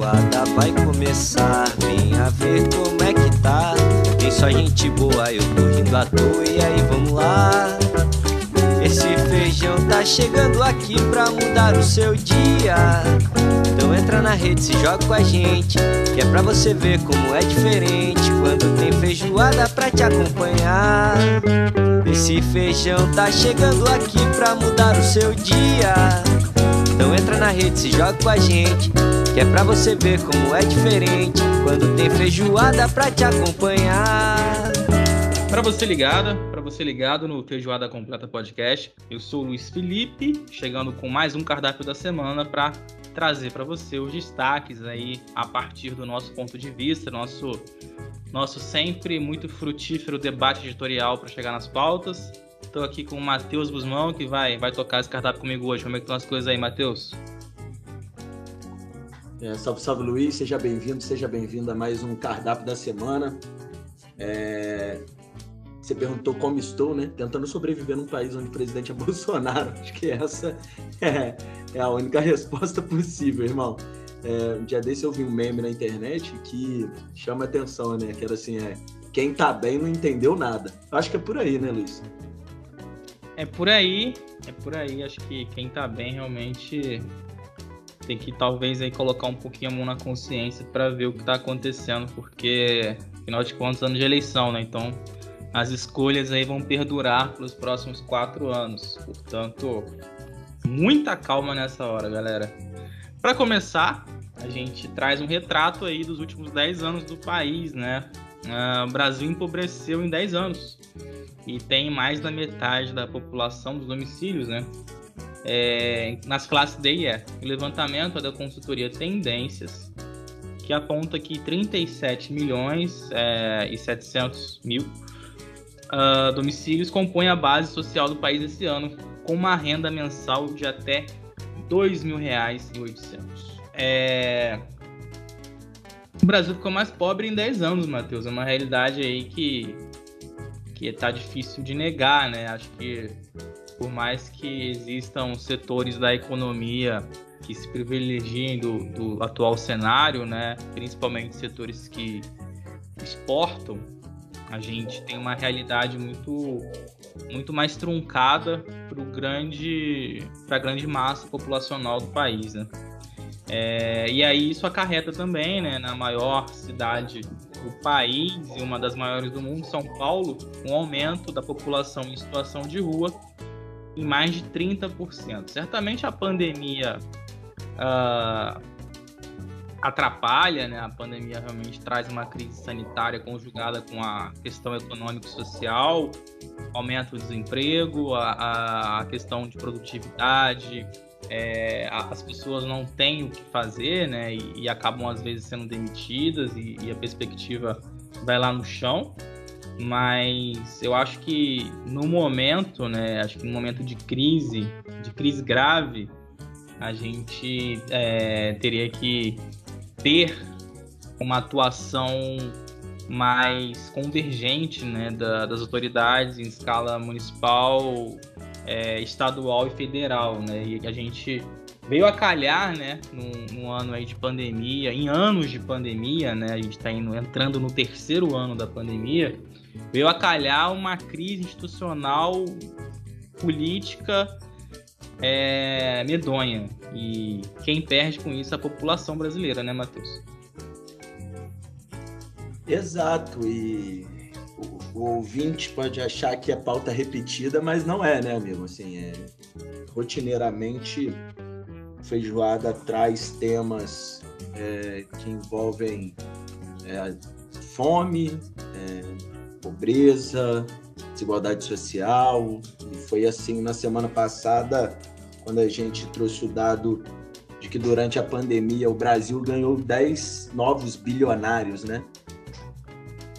feijoada vai começar. Venha ver como é que tá. Tem só gente boa, eu tô rindo à toa. E aí, vamos lá. Esse feijão tá chegando aqui pra mudar o seu dia. Então entra na rede, se joga com a gente. Que é pra você ver como é diferente. Quando tem feijoada pra te acompanhar. Esse feijão tá chegando aqui pra mudar o seu dia. Então entra na rede, se joga com a gente. Que é pra você ver como é diferente. Quando tem feijoada pra te acompanhar. Para você ligada, para você ligado no Feijoada Completa Podcast, eu sou o Luiz Felipe, chegando com mais um cardápio da semana para trazer para você os destaques aí a partir do nosso ponto de vista, nosso nosso sempre muito frutífero debate editorial para chegar nas pautas. Estou aqui com o Matheus Guzmão, que vai, vai tocar esse cardápio comigo hoje. Como é que estão as coisas aí, Matheus? É, salve, salve Luiz, seja bem-vindo, seja bem-vindo a mais um cardápio da semana. É, você perguntou como estou, né? Tentando sobreviver num país onde o presidente é Bolsonaro. Acho que essa é, é a única resposta possível, irmão. É, um dia desse eu vi um meme na internet que chama atenção, né? Que era assim, é quem tá bem não entendeu nada. Acho que é por aí, né, Luiz? É por aí, é por aí. Acho que quem tá bem realmente tem que talvez aí colocar um pouquinho a mão na consciência para ver o que tá acontecendo, porque afinal de contas ano de eleição, né? Então as escolhas aí vão perdurar pelos próximos quatro anos. Portanto, muita calma nessa hora, galera. Para começar, a gente traz um retrato aí dos últimos 10 anos do país, né? Uh, o Brasil empobreceu em 10 anos e tem mais da metade da população dos domicílios, né? É, nas classes D e E. O levantamento é da consultoria Tendências, que aponta que 37 milhões é, e 700 mil uh, domicílios compõem a base social do país esse ano, com uma renda mensal de até R$ mil reais e 800. É... O Brasil ficou mais pobre em 10 anos, Matheus. É uma realidade aí que que tá difícil de negar, né? Acho que por mais que existam setores da economia que se privilegiem do, do atual cenário, né? Principalmente setores que exportam, a gente tem uma realidade muito muito mais truncada para grande para a grande massa populacional do país, né? É, e aí isso acarreta também, né, na maior cidade do país e uma das maiores do mundo, São Paulo, um aumento da população em situação de rua em mais de 30%. Certamente a pandemia uh, atrapalha, né? A pandemia realmente traz uma crise sanitária conjugada com a questão econômico-social, aumento do desemprego, a, a questão de produtividade, é, as pessoas não têm o que fazer, né? E, e acabam às vezes sendo demitidas e, e, a perspectiva vai lá no chão. Mas eu acho que no momento, né? Acho que no momento de crise, de crise grave, a gente é, teria que ter uma atuação mais convergente né, da, das autoridades em escala municipal, é, estadual e federal. Né? E a gente veio a calhar né, num, num, ano aí de pandemia, em anos de pandemia, né, a gente está entrando no terceiro ano da pandemia, veio a calhar uma crise institucional, política é, medonha. E quem perde com isso é a população brasileira, né, Matheus? Exato, e o, o, ouvinte pode achar que é pauta repetida, mas não é, né, amigo? Assim, é, rotineiramente, Feijoada traz temas é, que envolvem é, fome, é, pobreza, desigualdade social. E foi assim na semana passada, quando a gente trouxe o dado de que durante a pandemia o Brasil ganhou 10 novos bilionários, né?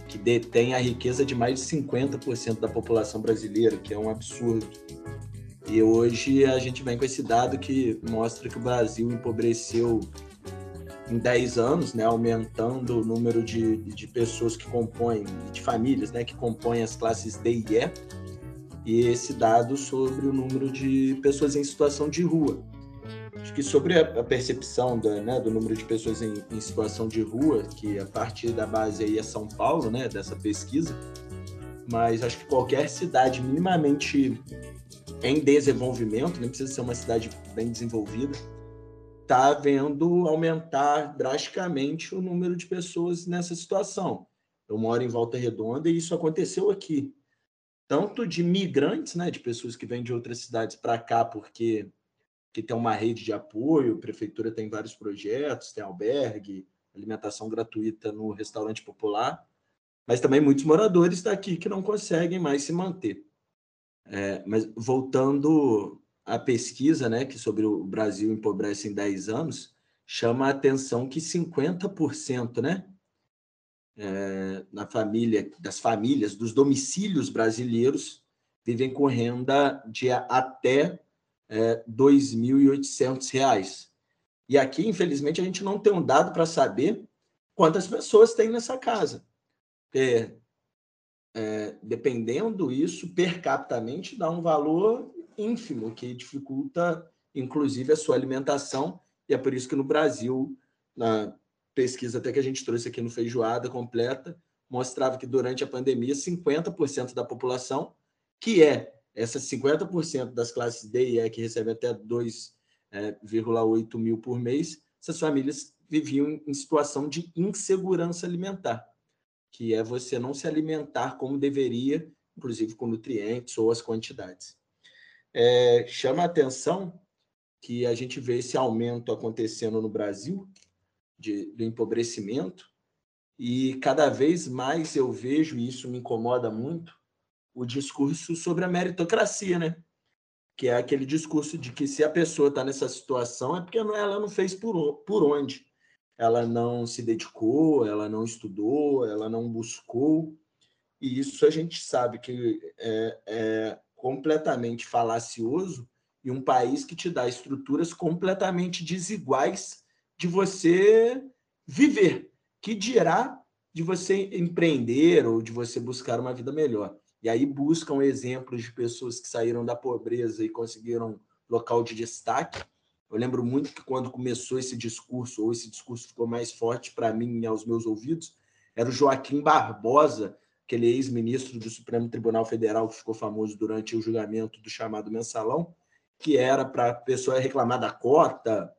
Que detém a riqueza de mais de 50% da população brasileira, que é um absurdo. E hoje a gente vem com esse dado que mostra que o Brasil empobreceu em 10 anos, né, aumentando o número de, de pessoas que compõem, de famílias né, que compõem as classes D e E, e esse dado sobre o número de pessoas em situação de rua. Acho que sobre a, percepção da, né, do número de pessoas em, em, situação de rua, que a partir da base aí é São Paulo, né, dessa pesquisa, mas acho que qualquer cidade minimamente em desenvolvimento, nem precisa ser uma cidade bem desenvolvida, está vendo aumentar drasticamente o número de pessoas nessa situação. Eu moro em Volta Redonda e isso aconteceu aqui. Tanto de migrantes, né, de pessoas que vêm de outras cidades para cá porque que tem uma rede de apoio, a prefeitura tem vários projetos, tem albergue, alimentação gratuita no restaurante popular, mas também muitos moradores daqui que não conseguem mais se manter. É, mas voltando à pesquisa, né, que sobre o Brasil empobrece em 10 anos, chama a atenção que 50%, né, é, na família, das famílias, dos domicílios brasileiros vivem com renda de até é, R$ 2.800. E aqui, infelizmente, a gente não tem um dado para saber quantas pessoas tem nessa casa. É, é, dependendo isso, per capitamente, dá um valor ínfimo, que dificulta, inclusive, a sua alimentação. E é por isso que no Brasil, na pesquisa até que a gente trouxe aqui no Feijoada completa, mostrava que durante a pandemia, 50% da população, que é essas 50% das classes D e E que recebem até 2,8 é, mil por mês, essas famílias viviam em situação de insegurança alimentar, que é você não se alimentar como deveria, inclusive com nutrientes ou as quantidades. É, chama a atenção que a gente vê esse aumento acontecendo no Brasil de, do empobrecimento e cada vez mais eu vejo, e isso me incomoda muito, o discurso sobre a meritocracia, né? Que é aquele discurso de que se a pessoa está nessa situação é porque ela não fez por, por onde. Ela não se dedicou, ela não estudou, ela não buscou. E isso a gente sabe que é, é completamente falacioso e um país que te dá estruturas completamente desiguais de você viver, que dirá de você empreender ou de você buscar uma vida melhor. E aí buscam exemplos de pessoas que saíram da pobreza e conseguiram local de destaque. Eu lembro muito que quando começou esse discurso, ou esse discurso ficou mais forte para mim e aos meus ouvidos, era o Joaquim Barbosa, aquele ex-ministro do Supremo Tribunal Federal que ficou famoso durante o julgamento do chamado mensalão, que era para a pessoa reclamar da cota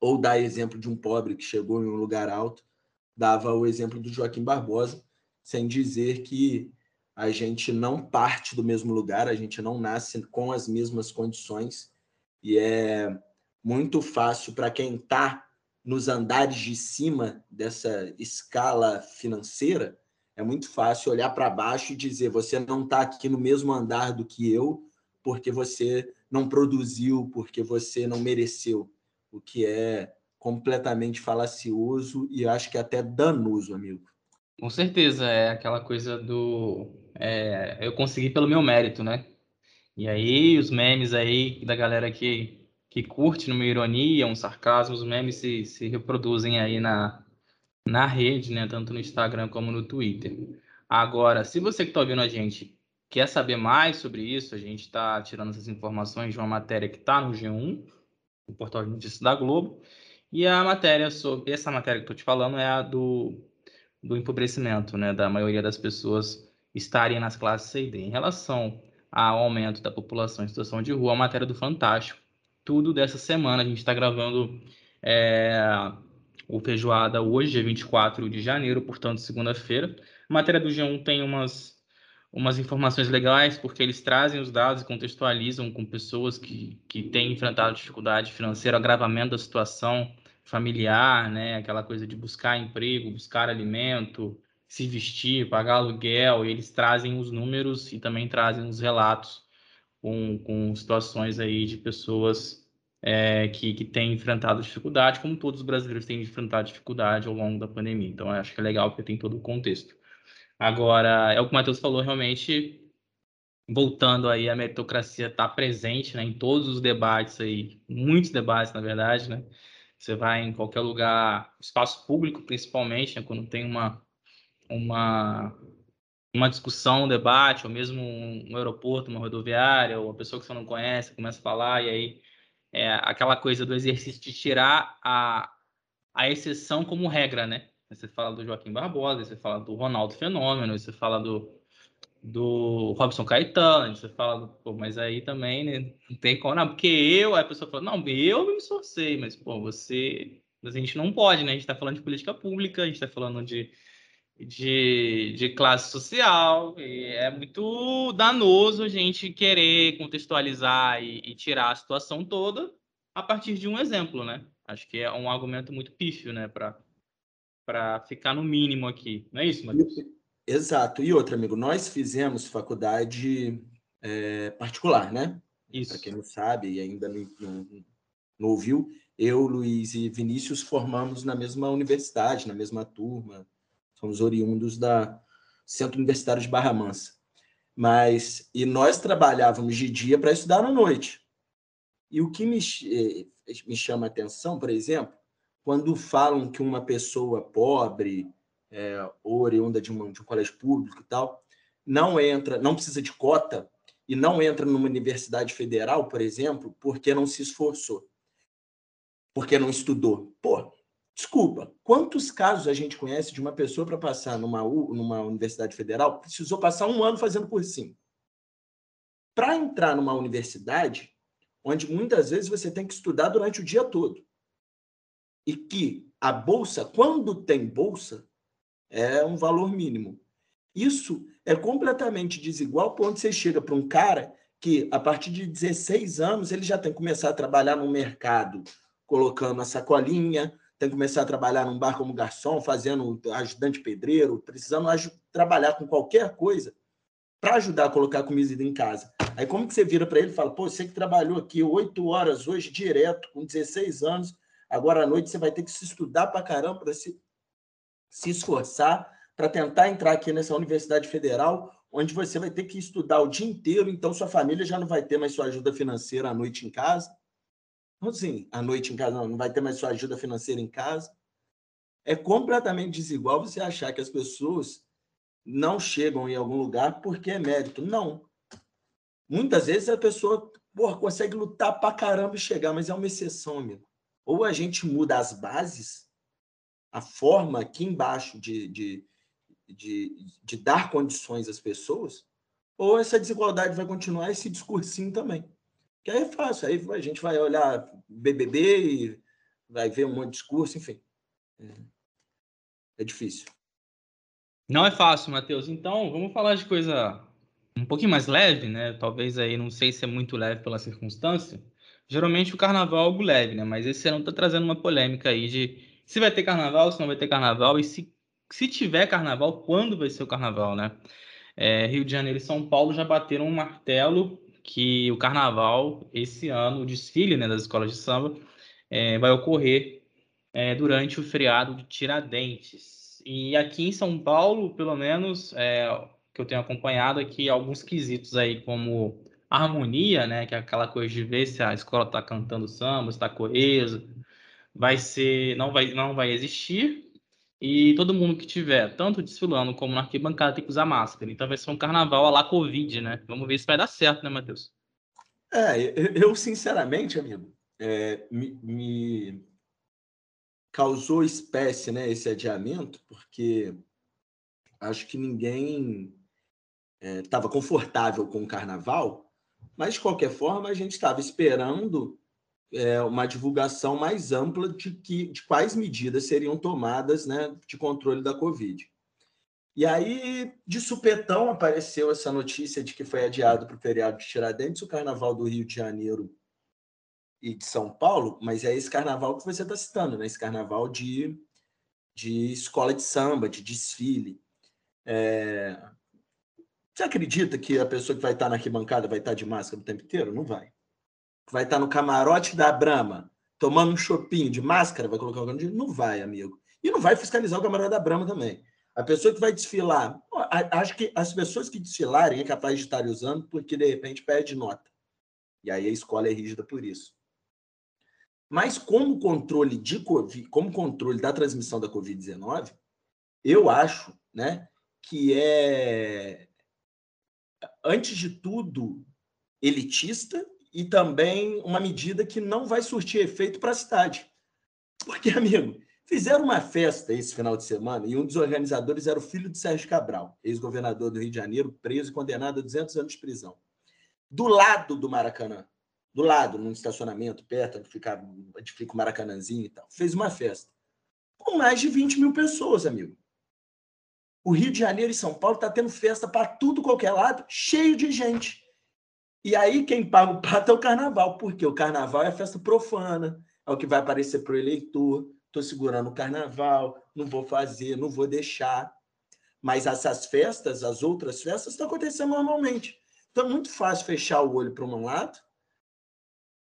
ou dar exemplo de um pobre que chegou em um lugar alto, dava o exemplo do Joaquim Barbosa, sem dizer que a gente não parte do mesmo lugar, a gente não nasce com as mesmas condições e é muito fácil para quem está nos andares de cima dessa escala financeira, é muito fácil olhar para baixo e dizer você não está aqui no mesmo andar do que eu porque você não produziu, porque você não mereceu, o que é completamente falacioso e acho que até danoso, amigo. Com certeza, é aquela coisa do é, eu consegui pelo meu mérito, né? E aí os memes aí da galera que, que curte numa ironia, um sarcasmo, os memes se, se reproduzem aí na, na rede, né? Tanto no Instagram como no Twitter. Agora, se você que está ouvindo a gente quer saber mais sobre isso, a gente está tirando essas informações de uma matéria que está no G1, no portal de notícias da Globo, e a matéria sobre essa matéria que estou te falando é a do, do empobrecimento, né? Da maioria das pessoas estarem nas classes C e D. Em relação ao aumento da população em situação de rua, a matéria do Fantástico, tudo dessa semana. A gente está gravando é, o Feijoada hoje, dia 24 de janeiro, portanto, segunda-feira. A matéria do G1 tem umas, umas informações legais, porque eles trazem os dados e contextualizam com pessoas que, que têm enfrentado dificuldade financeira, agravamento da situação familiar, né? aquela coisa de buscar emprego, buscar alimento, se vestir, pagar aluguel, e eles trazem os números e também trazem os relatos com, com situações aí de pessoas é, que, que têm enfrentado dificuldade, como todos os brasileiros têm enfrentado dificuldade ao longo da pandemia. Então, acho que é legal porque tem todo o contexto. Agora, é o que o Matheus falou, realmente, voltando aí, a meritocracia está presente né, em todos os debates aí, muitos debates, na verdade, né? Você vai em qualquer lugar, espaço público principalmente, né, quando tem uma uma, uma discussão, um debate, ou mesmo um, um aeroporto, uma rodoviária, ou uma pessoa que você não conhece começa a falar, e aí é aquela coisa do exercício de tirar a, a exceção como regra, né? Você fala do Joaquim Barbosa, você fala do Ronaldo Fenômeno, você fala do, do Robson Caetano, você fala, do, pô, mas aí também né, não tem como, não, porque eu, a pessoa fala, não, eu me esforcei, mas, pô, você, a gente não pode, né? A gente tá falando de política pública, a gente tá falando de, de, de classe social, e é muito danoso a gente querer contextualizar e, e tirar a situação toda a partir de um exemplo, né? Acho que é um argumento muito pífio, né, para ficar no mínimo aqui. Não é isso, Matheus? Exato. E outra, amigo, nós fizemos faculdade é, particular, né? Isso. Para quem não sabe e ainda não, não, não, ouviu, eu, Luiz e Vinícius formamos na mesma universidade, na mesma turma. Somos oriundos da Centro Universitário de Barra Mansa. Mas, e nós trabalhávamos de dia para estudar à noite. E o que me, eh, me chama a atenção, por exemplo, quando falam que uma pessoa pobre é, ou oriunda de, uma, de um colégio público e tal, não entra, não precisa de cota e não entra numa universidade federal, por exemplo, porque não se esforçou, porque não estudou. Pô, desculpa, quantos casos a gente conhece de uma pessoa para passar numa, numa universidade federal precisou passar um ano fazendo cursinho? Para entrar numa universidade, onde muitas vezes você tem que estudar durante o dia todo, e que a bolsa, quando tem bolsa, é um valor mínimo. Isso é completamente desigual quando você chega para um cara que, a partir de 16 anos, ele já tem que começar a trabalhar no mercado, colocando a sacolinha, tem que começar a trabalhar num bar como garçom, fazendo ajudante pedreiro, precisando trabalhar com qualquer coisa para ajudar a colocar comida em casa. Aí como que você vira para ele e fala, pô, você que trabalhou aqui oito horas hoje direto, com 16 anos, Agora à noite você vai ter que se estudar para caramba, para se, se esforçar para tentar entrar aqui nessa Universidade Federal, onde você vai ter que estudar o dia inteiro, então sua família já não vai ter mais sua ajuda financeira à noite em casa. Não, assim, à noite em casa, não, não vai ter mais sua ajuda financeira em casa. É completamente desigual você achar que as pessoas não chegam em algum lugar porque é mérito. Não. Muitas vezes a pessoa porra, consegue lutar para caramba e chegar, mas é uma exceção, amigo ou a gente muda as bases, a forma aqui embaixo de, de, de, de dar condições às pessoas, ou essa desigualdade vai continuar esse discursinho também. Que aí é fácil, aí a gente vai olhar BBB e vai ver um monte de discurso, enfim. É, é difícil. Não é fácil, Matheus. Então, vamos falar de coisa um pouquinho mais leve, né? Talvez aí, não sei se é muito leve pela circunstância, Geralmente o carnaval é algo leve, né? Mas esse ano tá trazendo uma polêmica aí de se vai ter carnaval, se não vai ter carnaval e se, se tiver carnaval, quando vai ser o carnaval, né? É, Rio de Janeiro e São Paulo já bateram um martelo que o carnaval, esse ano, o desfile né, das escolas de samba, é, vai ocorrer é, durante o feriado de Tiradentes. E aqui em São Paulo, pelo menos, é, que eu tenho acompanhado aqui, alguns quesitos aí, como harmonia, né, que é aquela coisa de ver se a escola está cantando samba, está coesa, vai ser, não vai, não vai existir. E todo mundo que tiver, tanto desfilando como na arquibancada, tem que usar máscara. Então vai ser um carnaval a lá Covid, né? Vamos ver se vai dar certo, né, Matheus? É, eu sinceramente, amigo, é, me, me, causou espécie, né, esse adiamento, porque acho que ninguém estava é, confortável com o carnaval mas, de qualquer forma, a gente estava esperando é, uma divulgação mais ampla de, que, de quais medidas seriam tomadas né, de controle da Covid. E aí, de supetão, apareceu essa notícia de que foi adiado para o feriado de Tiradentes o Carnaval do Rio de Janeiro e de São Paulo, mas é esse carnaval que você está citando, né? esse carnaval de, de escola de samba, de desfile. É, você acredita que a pessoa que vai estar na arquibancada vai estar de máscara o tempo inteiro? Não vai. Vai estar no camarote da Brama, tomando um chopinho de máscara, vai colocar o Não vai, amigo. E não vai fiscalizar o camarote da Brama também. A pessoa que vai desfilar, acho que as pessoas que desfilarem é capaz de estar usando porque de repente perde nota. E aí a escola é rígida por isso. Mas como controle de COVID, como controle da transmissão da COVID-19, eu acho, né, que é antes de tudo, elitista e também uma medida que não vai surtir efeito para a cidade. Porque, amigo, fizeram uma festa esse final de semana e um dos organizadores era o filho de Sérgio Cabral, ex-governador do Rio de Janeiro, preso e condenado a 200 anos de prisão. Do lado do Maracanã, do lado, num estacionamento perto, onde fica, onde fica o Maracanãzinho e tal. Fez uma festa. Com mais de 20 mil pessoas, amigo. O Rio de Janeiro e São Paulo está tendo festa para tudo, qualquer lado, cheio de gente. E aí quem paga o pato é o carnaval, porque o carnaval é festa profana, é o que vai aparecer para o eleitor. Estou segurando o carnaval, não vou fazer, não vou deixar. Mas essas festas, as outras festas, estão acontecendo normalmente. Então é muito fácil fechar o olho para um lado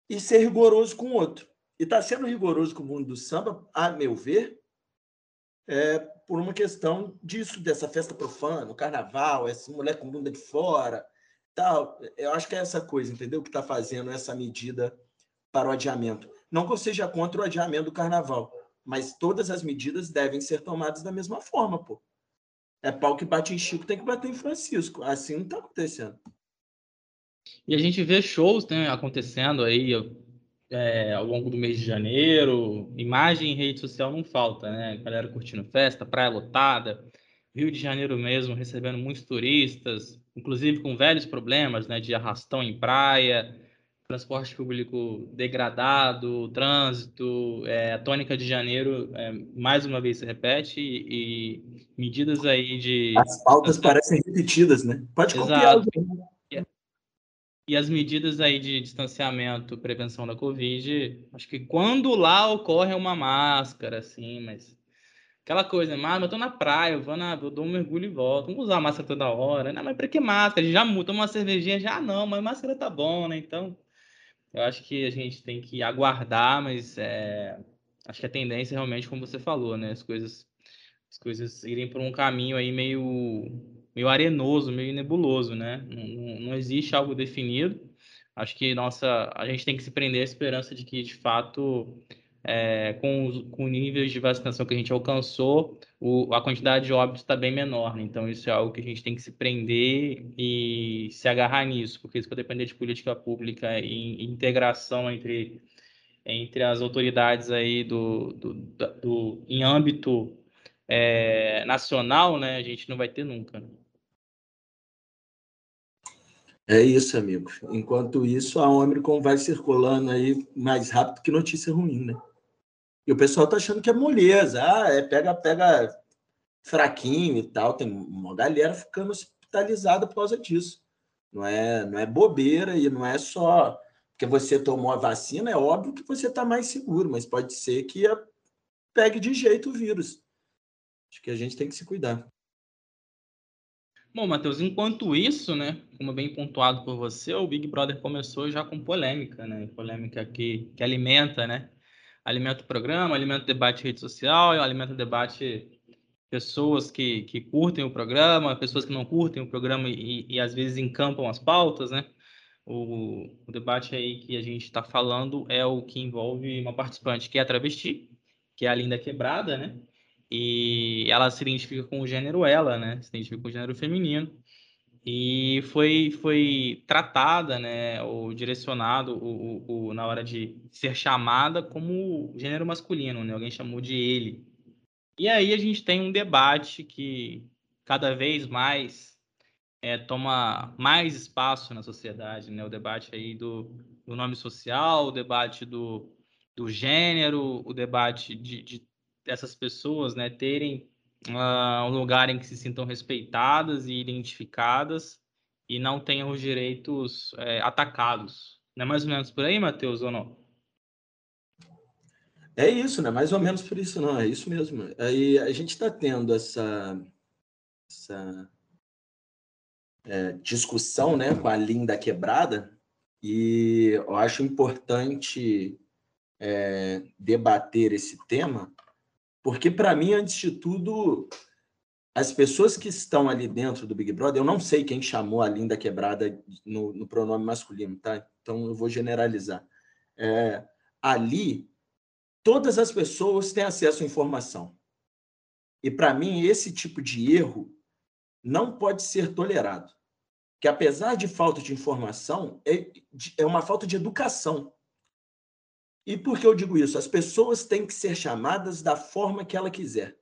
e ser rigoroso com o outro. E está sendo rigoroso com o mundo do samba, a meu ver, é, por uma questão disso, dessa festa profana, o carnaval, essa mulher com bunda de fora, tal. Eu acho que é essa coisa, entendeu? Que está fazendo essa medida para o adiamento. Não que eu seja contra o adiamento do carnaval, mas todas as medidas devem ser tomadas da mesma forma, pô. É pau que bate em Chico, tem que bater em Francisco. Assim não está acontecendo. E a gente vê shows né, acontecendo aí é, ao longo do mês de janeiro. Imagem em rede social não falta, né? Galera curtindo festa, praia lotada. Rio de Janeiro mesmo recebendo muitos turistas, inclusive com velhos problemas né, de arrastão em praia, transporte público degradado, trânsito, é, a tônica de janeiro é, mais uma vez se repete e, e, medidas aí de... As pautas parecem repetidas, né? Pode copiar. Exato. E as medidas aí de distanciamento, prevenção da Covid, acho que quando lá ocorre uma máscara, assim, mas aquela coisa, mas eu tô na praia, eu vou na, eu dou um mergulho e volto, não vou usar máscara toda hora, não, mas pra que máscara? Já muda uma cervejinha, já não, mas máscara tá bom, né? Então, eu acho que a gente tem que aguardar, mas é, acho que a tendência realmente, como você falou, né? As coisas, as coisas irem por um caminho aí meio meio arenoso, meio nebuloso, né? Não, não, existe algo definido. Acho que nossa, a gente tem que se prender à esperança de que, de fato, é, com, os, com níveis de vacinação que a gente alcançou, o, a quantidade de óbitos está bem menor. Né? Então, isso é algo que a gente tem que se prender e se agarrar nisso, porque isso vai depender de política pública e, integração entre, entre as autoridades aí do, do, do, do em âmbito é, nacional, né? A gente não vai ter nunca. Né? É isso, amigo. Enquanto isso, a Omicron vai circulando aí mais rápido que notícia ruim, né? E o pessoal tá achando que é moleza. Ah, é pega, pega fraquinho e tal. Tem uma galera ficando hospitalizada por causa disso. Não é, não é bobeira e não é só porque você tomou a vacina, é óbvio que você está mais seguro, mas pode ser que pegue de jeito o vírus. Acho que a gente tem que se cuidar. Bom, Matheus, enquanto isso, né, como bem pontuado por você, o Big Brother começou já com polêmica, né? Polêmica que, que alimenta, né? Alimenta o programa, alimenta o debate em rede social, alimenta o debate pessoas que, que curtem o programa, pessoas que não curtem o programa e, e às vezes encampam as pautas, né? O, o debate aí que a gente está falando é o que envolve uma participante que é travesti, que é a Linda Quebrada, né? e ela se identifica com o gênero ela, né? Se identifica com o gênero feminino e foi foi tratada, né, ou direcionado o, o, o, na hora de ser chamada como gênero masculino, né? Alguém chamou de ele. E aí a gente tem um debate que cada vez mais é, toma mais espaço na sociedade, né? O debate aí do, do nome social, o debate do, do gênero, o debate de, de dessas pessoas né, terem uh, um lugar em que se sintam respeitadas e identificadas e não tenham os direitos é, atacados. Não é mais ou menos por aí, Matheus, ou não? É isso, né? Mais ou menos por isso, não. É isso mesmo. Aí a gente está tendo essa, essa é, discussão né, com a Linda Quebrada e eu acho importante é, debater esse tema porque, para mim, antes de tudo, as pessoas que estão ali dentro do Big Brother, eu não sei quem chamou a Linda Quebrada no, no pronome masculino, tá? Então eu vou generalizar. É, ali, todas as pessoas têm acesso à informação. E para mim, esse tipo de erro não pode ser tolerado. que apesar de falta de informação, é, é uma falta de educação. E por que eu digo isso? As pessoas têm que ser chamadas da forma que ela quiser.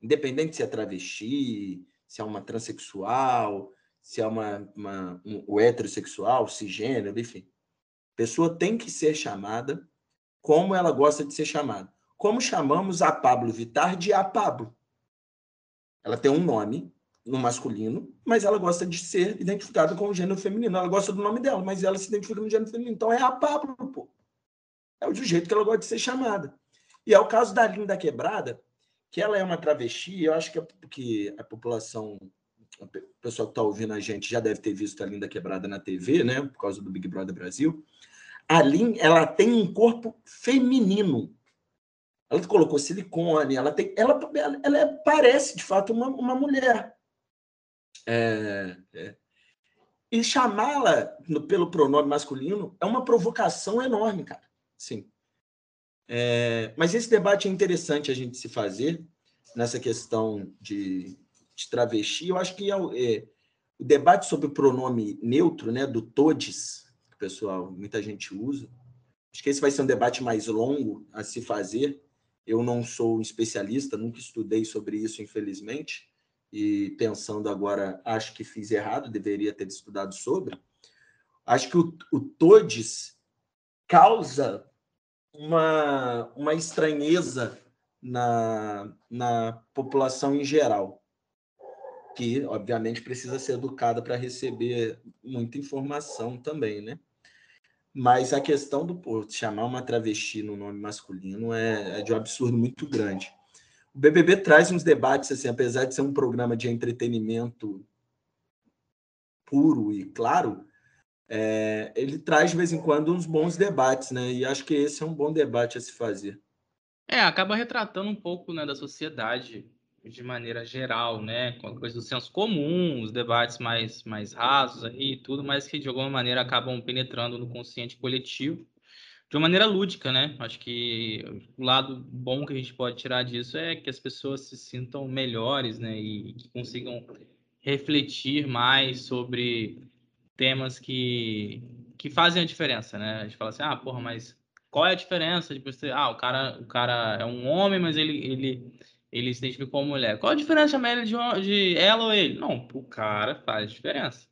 Independente se é travesti, se é uma transexual, se é uma, uma um, heterossexual, cisgênero, enfim. A pessoa tem que ser chamada como ela gosta de ser chamada. Como chamamos a Pablo Vittar de a Pablo. Ela tem um nome no masculino, mas ela gosta de ser identificada com o gênero feminino. Ela gosta do nome dela, mas ela se identifica no gênero feminino. Então é a Pablo, pô. É o jeito que ela gosta de ser chamada. E é o caso da Linda Quebrada, que ela é uma travesti, eu acho que a, que a população, o pessoal que está ouvindo a gente já deve ter visto a Linda Quebrada na TV, né, por causa do Big Brother Brasil. A Lin, ela tem um corpo feminino. Ela colocou silicone, ela tem, ela, ela, ela parece de fato uma, uma mulher. É, é. E chamá-la pelo pronome masculino é uma provocação enorme, cara. Sim. É, mas esse debate é interessante a gente se fazer nessa questão de, de travesti. Eu acho que é, é, o debate sobre o pronome neutro, né, do todes, que o pessoal, muita gente usa, acho que esse vai ser um debate mais longo a se fazer. Eu não sou especialista, nunca estudei sobre isso, infelizmente, e pensando agora, acho que fiz errado, deveria ter estudado sobre. Acho que o, o todes causa uma, uma estranheza na, na população em geral, que, obviamente, precisa ser educada para receber muita informação também, né? Mas a questão do pô, chamar uma travesti no nome masculino é, é de um absurdo muito grande. O BBB traz uns debates, assim, apesar de ser um programa de entretenimento puro e claro, é, ele traz de vez em quando uns bons debates, né? E acho que esse é um bom debate a se fazer. É, acaba retratando um pouco né, da sociedade de maneira geral, né? Com a coisa do senso comum, os debates mais, mais rasos aí e tudo, mas que de alguma maneira acabam penetrando no consciente coletivo de uma maneira lúdica, né? Acho que o lado bom que a gente pode tirar disso é que as pessoas se sintam melhores, né? E que consigam refletir mais sobre temas que, que fazem a diferença, né? A gente fala assim, ah, porra, mas qual é a diferença de você... Ah, o cara, o cara é um homem, mas ele, ele, ele se identifica como mulher. Qual a diferença ele de, de ela ou ele? Não, o cara faz diferença.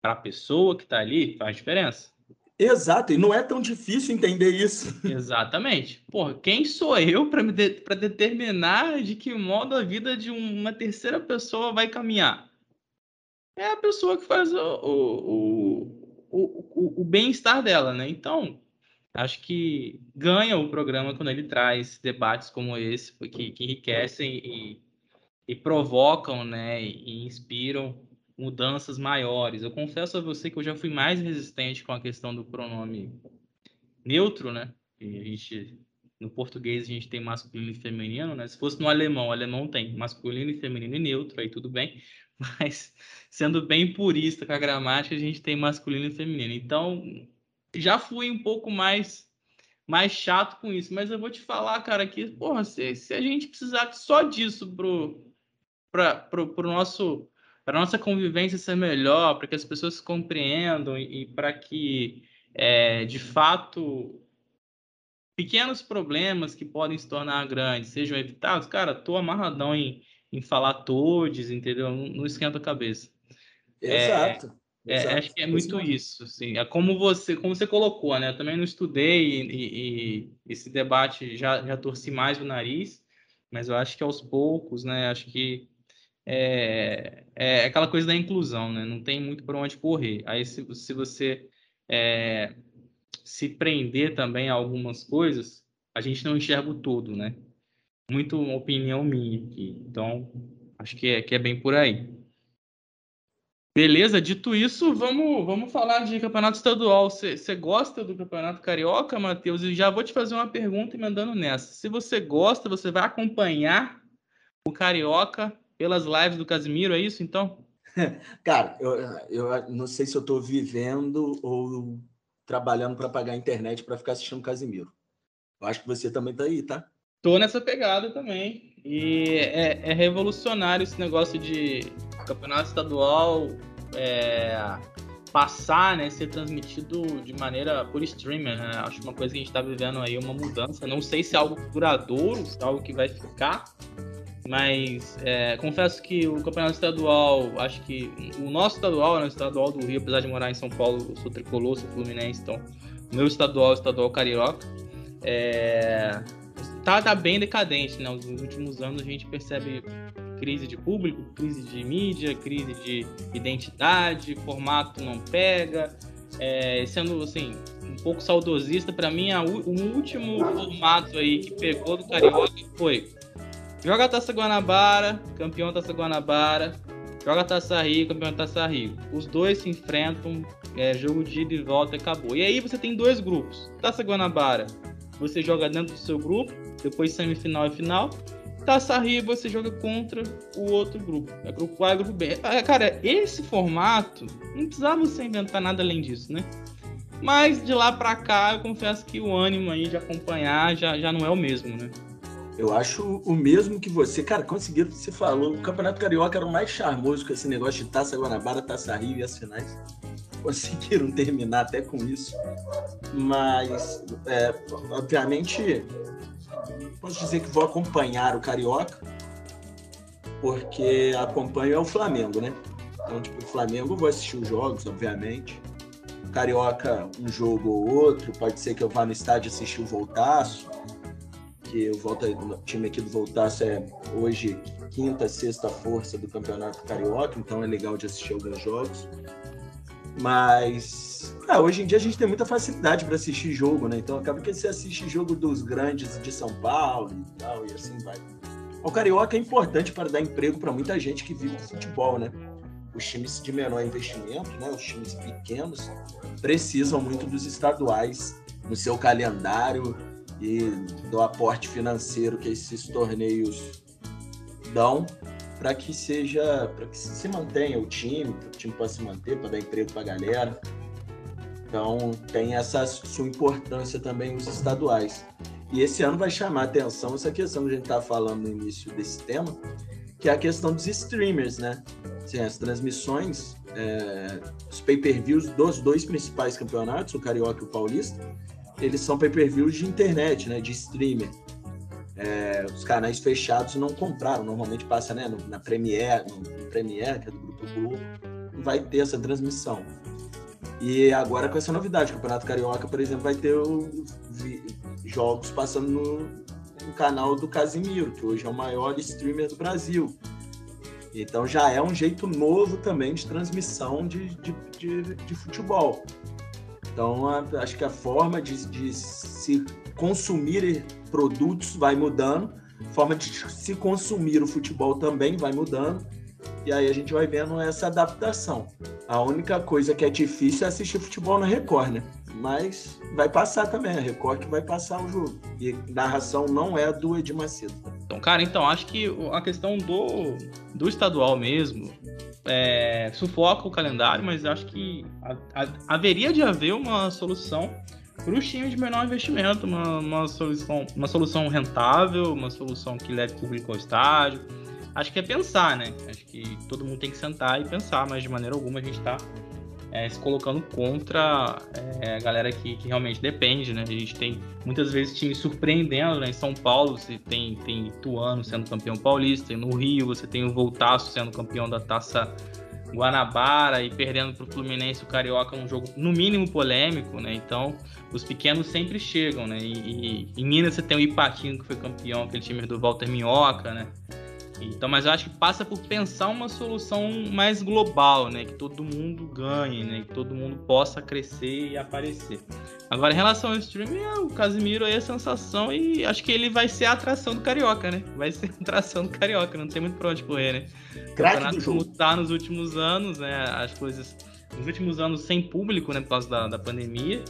Para a pessoa que está ali, faz diferença. Exato, e não é tão difícil entender isso. Exatamente. Porra, quem sou eu para de, determinar de que modo a vida de uma terceira pessoa vai caminhar? É a pessoa que faz o, o, o, o, bem-estar dela, né? Então, acho que ganha o programa quando ele traz debates como esse, que, que enriquecem e, e provocam, né? E inspiram mudanças maiores. Eu confesso a você que eu já fui mais resistente com a questão do pronome neutro, né? E a gente no português a gente tem masculino e feminino, né? Se fosse no alemão, o alemão tem masculino e feminino e neutro, aí tudo bem. Mas sendo bem purista com a gramática, a gente tem masculino e feminino. Então, já fui um pouco mais mais chato com isso, mas eu vou te falar, cara, que porra, se, se a gente precisar só disso pro para pro, pro nosso para nossa convivência ser melhor, para que as pessoas se compreendam e, e para que é, de fato pequenos problemas que podem se tornar grandes sejam evitados, cara, tô amarradão em, em falar todes, entendeu? Não, não esquenta a cabeça. Exato. É, é, acho que é muito isso, assim. É como você, como você colocou, né? Eu também não estudei e, e, e, esse debate já, já torci mais o nariz, mas eu acho que aos poucos, né? Acho que é, é aquela coisa da inclusão, né? Não tem muito para onde correr. Aí se, se você é, se prender também a algumas coisas, a gente não enxerga o todo, né? Muito opinião minha aqui. Então, acho que é, que é bem por aí. Beleza, dito isso, vamos, vamos falar de campeonato estadual. Você gosta do campeonato carioca, Matheus? E já vou te fazer uma pergunta emendando nessa. Se você gosta, você vai acompanhar o carioca pelas lives do Casimiro, é isso então? Cara, eu, eu não sei se eu estou vivendo ou trabalhando para pagar a internet para ficar assistindo o Casimiro. Eu acho que você também tá aí, tá? Tô nessa pegada também. E é, é revolucionário esse negócio de campeonato estadual é, passar, né, ser transmitido de maneira por streamer, né? Acho uma coisa que a gente está vivendo aí uma mudança. Não sei se é algo duradouro, se é algo que vai ficar, mas é, confesso que o campeonato estadual, acho que o nosso estadual, né, o estadual do Rio, apesar de morar em São Paulo, sou tricolor, sou fluminense, então meu estadual é o estadual carioca. É, tá, tá bem decadente, né? Nos últimos anos a gente percebe crise de público, crise de mídia, crise de identidade, formato não pega. É, sendo assim, um pouco saudosista, para mim, a, o último formato aí que pegou do Carioca foi joga a Taça Guanabara, campeão Taça Guanabara, joga a Taça Rio, campeão Taça Rio. Os dois se enfrentam, é, jogo de ida e volta acabou. E aí você tem dois grupos. Taça Guanabara, você joga dentro do seu grupo, depois semifinal e final. Taça Rio você joga contra o outro grupo. É grupo A e grupo B. Ah, cara, esse formato não precisava você inventar nada além disso, né? Mas de lá para cá, eu confesso que o ânimo aí de acompanhar já, já não é o mesmo, né? Eu acho o mesmo que você. Cara, conseguiram, você falou, o Campeonato Carioca era o mais charmoso com esse negócio de Taça Guanabara, Taça Rio e as finais. Conseguiram terminar até com isso. Mas, é, obviamente, posso dizer que vou acompanhar o Carioca, porque acompanho é o Flamengo, né? Então, tipo, o Flamengo vou assistir os jogos, obviamente. Carioca, um jogo ou outro, pode ser que eu vá no estádio assistir o Voltaço, que o, Volta, o time aqui do Voltaço é hoje quinta, sexta força do Campeonato Carioca, então é legal de assistir alguns jogos. Mas ah, hoje em dia a gente tem muita facilidade para assistir jogo, né? Então acaba que você assiste jogo dos grandes de São Paulo e tal, e assim vai. O Carioca é importante para dar emprego para muita gente que vive do futebol, né? Os times de menor investimento, né? Os times pequenos precisam muito dos estaduais no seu calendário e do aporte financeiro que esses torneios dão para que seja, para que se mantenha o time, para o time possa se manter, para dar emprego para a galera. Então tem essa sua importância também os estaduais. E esse ano vai chamar atenção essa questão que a gente está falando no início desse tema, que é a questão dos streamers, né? Assim, as transmissões, é, os pay-per-views dos dois principais campeonatos, o Carioca e o Paulista, eles são pay-per-views de internet, né? De streamer é, os canais fechados não compraram. Normalmente passa né, na Premiere, no, no Premiere, que é do Grupo Globo, vai ter essa transmissão. E agora com essa novidade, o Campeonato Carioca, por exemplo, vai ter jogos passando no, no, canal do Casimiro, que hoje é o maior streamer do Brasil. Então já é um jeito novo também de transmissão de, de, de, de futebol. Então acho que a forma de, de se consumir produtos vai mudando, a forma de se consumir o futebol também vai mudando, e aí a gente vai vendo essa adaptação. A única coisa que é difícil é assistir futebol na Record, né? Mas vai passar também, a Record que vai passar o jogo. E narração não é do Edir Macedo. Então, cara, então acho que a questão do, do estadual mesmo é, sufoca o calendário, mas acho que a, a, haveria de haver uma solução para os times de menor investimento, uma, uma, solução, uma solução rentável, uma solução que leve público ao estádio. Acho que é pensar, né? Acho que todo mundo tem que sentar e pensar, mas de maneira alguma a gente está é, se colocando contra é, a galera que, que, realmente depende, né? A gente tem muitas vezes times surpreendendo, né? Em São Paulo você tem, tem Ituano sendo campeão paulista, no Rio você tem o Voltaço sendo campeão da Taça Guanabara e perdendo para o Fluminense o Carioca num jogo no mínimo polêmico, né? Então os pequenos sempre chegam, né? E, e em Minas você tem o Ipatinho que foi campeão, aquele time do Walter Minhoca, né? Então, mas eu acho que passa por pensar uma solução mais global, né? Que todo mundo ganhe, né? Que todo mundo possa crescer e aparecer. Agora, em relação ao streaming, é, o Casimiro aí é sensação e acho que ele vai ser a atração do Carioca, né? Vai ser a atração do Carioca, não tem muito pra onde correr, né? Crack do jogo. tá nos últimos anos, né? As coisas... Nos últimos anos sem público, né? Por causa da, da pandemia.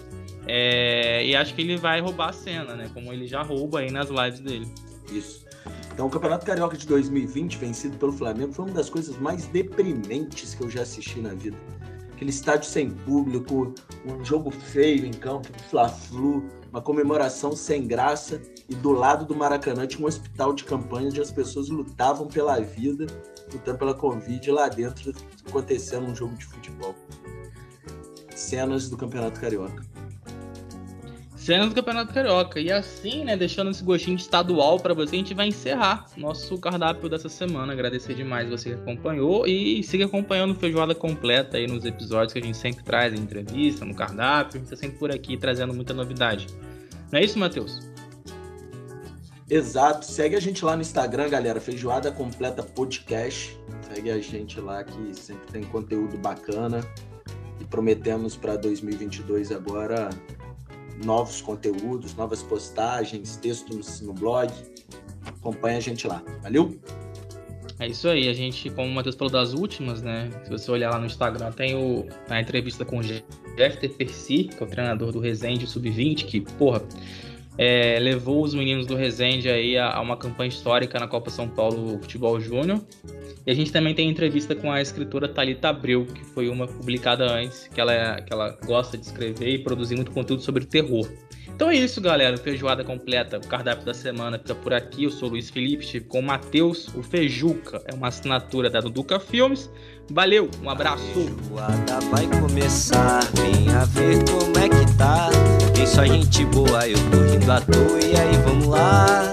É, e acho que ele vai roubar a cena, né? Como ele já rouba aí nas lives dele. Isso. Então, o Campeonato Carioca de 2020, vencido pelo Flamengo, foi uma das coisas mais deprimentes que eu já assisti na vida. Aquele estádio sem público, um jogo feio em campo, Fla-Flu, uma comemoração sem graça. e do lado do Maracanã tinha um hospital de campanha onde as pessoas lutavam pela vida, lutando pela Covid, lá dentro acontecendo um jogo de futebol. Cenas do Campeonato Carioca. Cenas do Campeonato Carioca. E assim, né, deixando esse gostinho de estadual para você, a gente vai encerrar nosso cardápio dessa semana. Agradecer demais você que acompanhou e siga acompanhando Feijoada Completa aí nos episódios que a gente sempre traz em entrevista, no cardápio. A gente tá sempre por aqui trazendo muita novidade. Não é isso, Matheus? Exato. Segue a gente lá no Instagram, galera. Feijoada Completa Podcast. Segue a gente lá que sempre tem conteúdo bacana. E prometemos para 2022 agora novos conteúdos, novas postagens, textos no blog. Acompanha a gente lá. Valeu? É isso aí, a gente, como o Matheus falou das últimas, né? Se você olhar lá no Instagram, tem o, a entrevista com o Jeffter Percy, que é o treinador do Resende Sub-20, que, porra, é, levou os meninos do Resende aí a, a, uma campanha histórica na Copa São Paulo Futebol Júnior. E a gente também tem entrevista com a escritora Talita Abreu, que foi uma publicada antes, que ela, que ela gosta de escrever e produzir muito conteúdo sobre terror. Então é isso, galera. Feijoada completa, o cardápio da semana fica por aqui. Eu sou o Luiz Felipe, estive com o Matheus, o Feijuca. É uma assinatura da Duduca Filmes. Valeu, um abraço. A feijoada vai começar, venha ver como é que tá. Tem só gente boa, eu tô rindo à toa, e aí vamos lá.